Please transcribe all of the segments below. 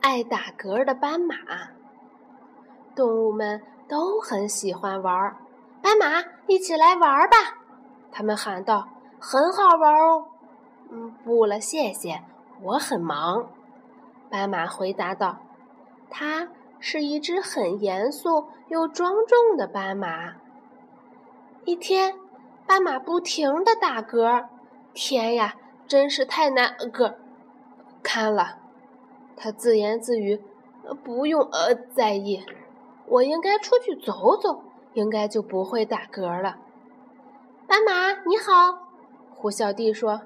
爱打嗝的斑马。动物们都很喜欢玩儿，斑马，一起来玩儿吧！他们喊道：“很好玩哦。”“嗯，不了，谢谢，我很忙。”斑马回答道。它是一只很严肃又庄重的斑马。一天，斑马不停地打嗝，天呀，真是太难嗝看了。他自言自语：“不用呃在意，我应该出去走走，应该就不会打嗝了。”斑马你好，胡小弟说：“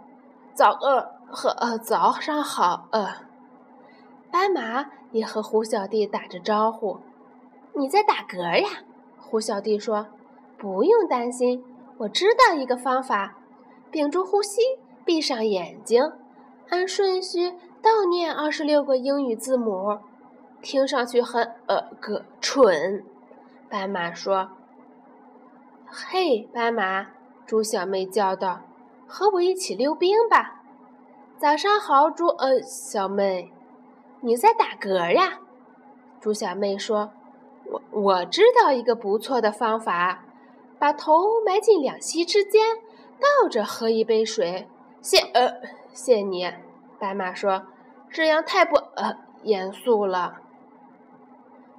早呃和呃早上好呃。”斑马也和胡小弟打着招呼：“你在打嗝呀？”胡小弟说：“不用担心，我知道一个方法。屏住呼吸，闭上眼睛，按顺序倒念二十六个英语字母。听上去很呃个蠢。”斑马说：“嘿，斑马！”猪小妹叫道：“和我一起溜冰吧！”早上好，猪呃小妹，你在打嗝呀？猪小妹说：“我我知道一个不错的方法，把头埋进两膝之间，倒着喝一杯水。”谢呃谢你，斑马说：“这样太不呃严肃了。”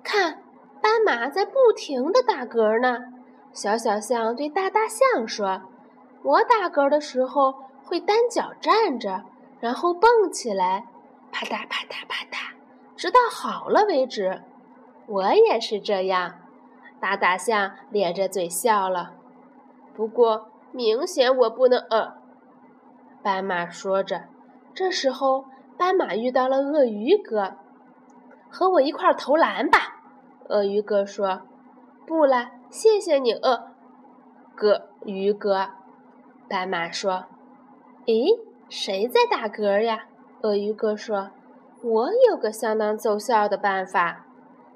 看，斑马在不停的打嗝呢。小小象对大大象说：“我打嗝的时候会单脚站着，然后蹦起来，啪嗒啪嗒啪嗒，直到好了为止。我也是这样。”大大象咧着嘴笑了。不过明显我不能呃。斑马说着，这时候斑马遇到了鳄鱼哥，和我一块投篮吧。鳄鱼哥说：“不了。”谢谢你，鳄哥鱼哥。斑马说：“咦，谁在打嗝呀？”鳄鱼哥说：“我有个相当奏效的办法，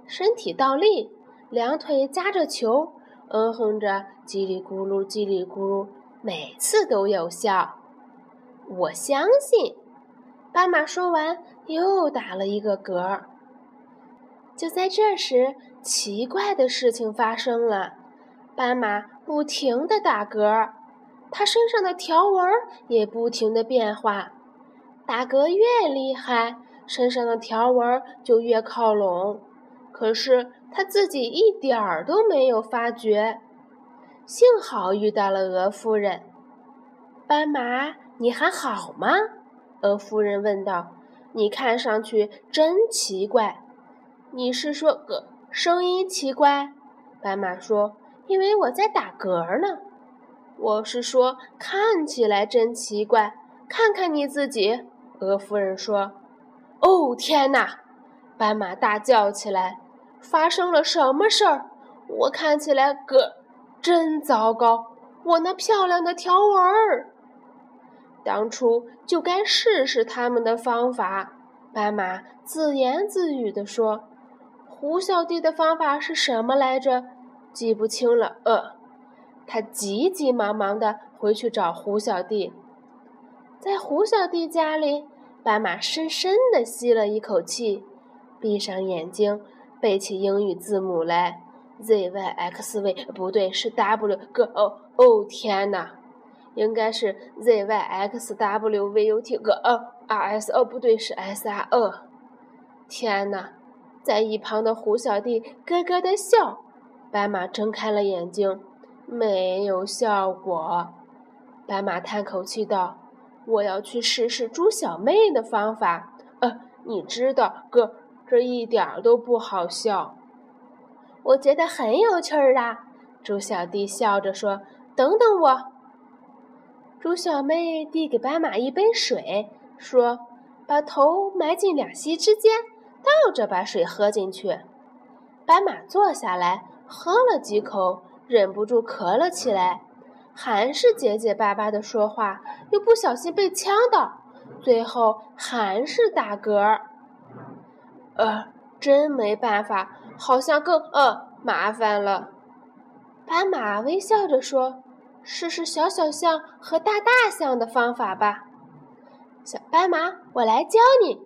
身体倒立，两腿夹着球，嗯哼着叽里咕噜叽里咕噜，每次都有效。我相信。”斑马说完，又打了一个嗝。就在这时，奇怪的事情发生了。斑马不停地打嗝，它身上的条纹也不停地变化。打嗝越厉害，身上的条纹就越靠拢。可是它自己一点儿都没有发觉。幸好遇到了鹅夫人。斑马，你还好吗？鹅夫人问道。你看上去真奇怪。你是说个声音奇怪？斑马说：“因为我在打嗝呢。”我是说，看起来真奇怪。看看你自己，鹅夫人说：“哦，天哪！”斑马大叫起来：“发生了什么事儿？我看起来嗝真糟糕！我那漂亮的条纹儿，当初就该试试他们的方法。”斑马自言自语地说。胡小弟的方法是什么来着？记不清了。呃，他急急忙忙地回去找胡小弟。在胡小弟家里，斑马深深地吸了一口气，闭上眼睛，背起英语字母来：z y x v，不对，是 w g o。哦，天哪，应该是 z y x w v u t g o r s。哦，不对，是 s r e。天哪！在一旁的胡小弟咯咯的笑，斑马睁开了眼睛，没有效果。斑马叹口气道：“我要去试试猪小妹的方法。呃，你知道，哥，这一点都不好笑。我觉得很有趣儿啊。”猪小弟笑着说：“等等我。”猪小妹递给斑马一杯水，说：“把头埋进两膝之间。”倒着把水喝进去，斑马坐下来喝了几口，忍不住咳了起来，还是结结巴巴的说话，又不小心被呛到，最后还是打嗝。呃，真没办法，好像更呃麻烦了。斑马微笑着说：“试试小小象和大大象的方法吧。”小斑马，我来教你。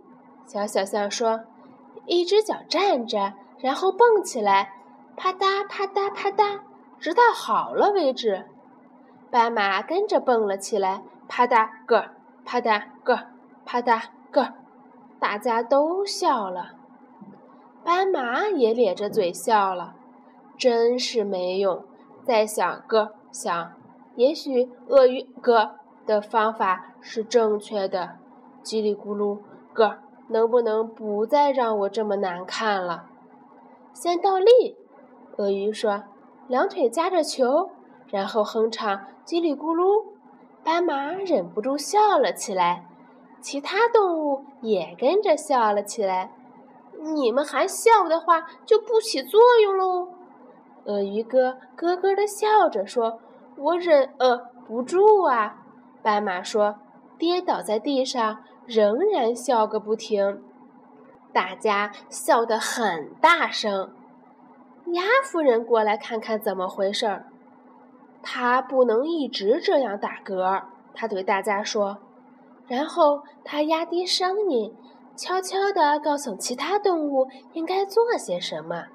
小小象说。一只脚站着，然后蹦起来，啪嗒啪嗒啪嗒，直到好了为止。斑马跟着蹦了起来，啪嗒个，啪嗒个，啪嗒个，大家都笑了。斑马也咧着嘴笑了，真是没用。再想个想，也许鳄鱼哥的方法是正确的。叽里咕噜哥，能不能不再让我这么难看了？先倒立，鳄鱼说，两腿夹着球，然后哼唱叽里咕噜。斑马忍不住笑了起来，其他动物也跟着笑了起来。你们还笑的话，就不起作用喽。鳄鱼哥咯咯的笑着说：“我忍呃不住啊。”斑马说，跌倒在地上，仍然笑个不停。大家笑得很大声。鸭夫人过来看看怎么回事儿。他不能一直这样打嗝，他对大家说。然后他压低声音。悄悄地告诉其他动物应该做些什么。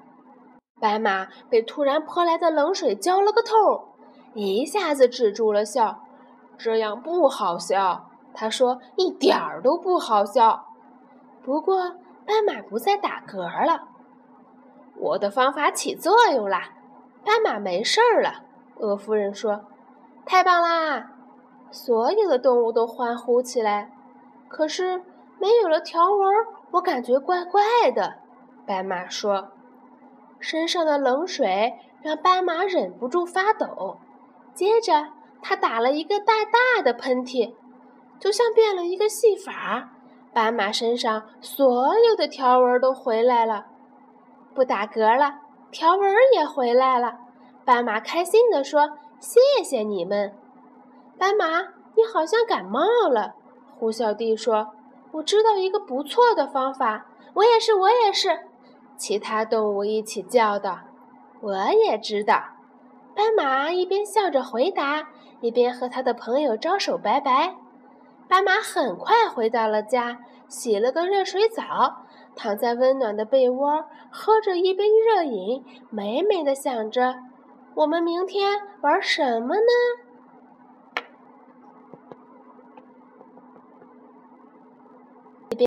斑马被突然泼来的冷水浇了个透，一下子止住了笑。这样不好笑，他说，一点儿都不好笑。不过，斑马不再打嗝了。我的方法起作用了，斑马没事儿了。鹅夫人说：“太棒啦！”所有的动物都欢呼起来。可是。没有了条纹，我感觉怪怪的。斑马说：“身上的冷水让斑马忍不住发抖。接着，他打了一个大大的喷嚏，就像变了一个戏法。斑马身上所有的条纹都回来了，不打嗝了，条纹也回来了。斑马开心地说：‘谢谢你们。’斑马，你好像感冒了。”呼啸弟说。我知道一个不错的方法，我也是，我也是。其他动物一起叫道：“我也知道。”斑马一边笑着回答，一边和他的朋友招手拜拜。斑马很快回到了家，洗了个热水澡，躺在温暖的被窝，喝着一杯热饮，美美的想着：“我们明天玩什么呢？”